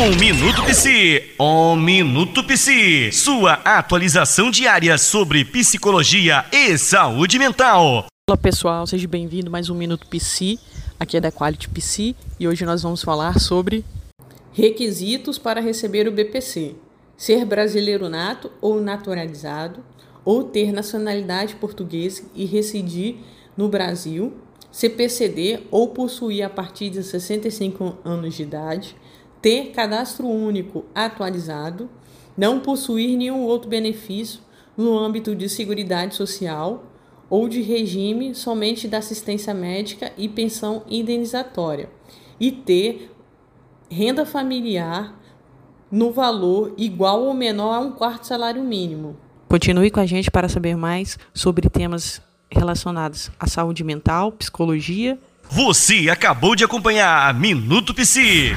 Um Minuto Psi, um Minuto Psi, sua atualização diária sobre psicologia e saúde mental. Olá pessoal, seja bem-vindo mais um Minuto Psi, aqui é da Quality Psi e hoje nós vamos falar sobre requisitos para receber o BPC, ser brasileiro nato ou naturalizado, ou ter nacionalidade portuguesa e residir no Brasil, CPCD ou possuir a partir de 65 anos de idade, ter cadastro único atualizado, não possuir nenhum outro benefício no âmbito de seguridade social ou de regime somente da assistência médica e pensão indenizatória, e ter renda familiar no valor igual ou menor a um quarto salário mínimo. Continue com a gente para saber mais sobre temas relacionados à saúde mental, psicologia. Você acabou de acompanhar Minuto Psi.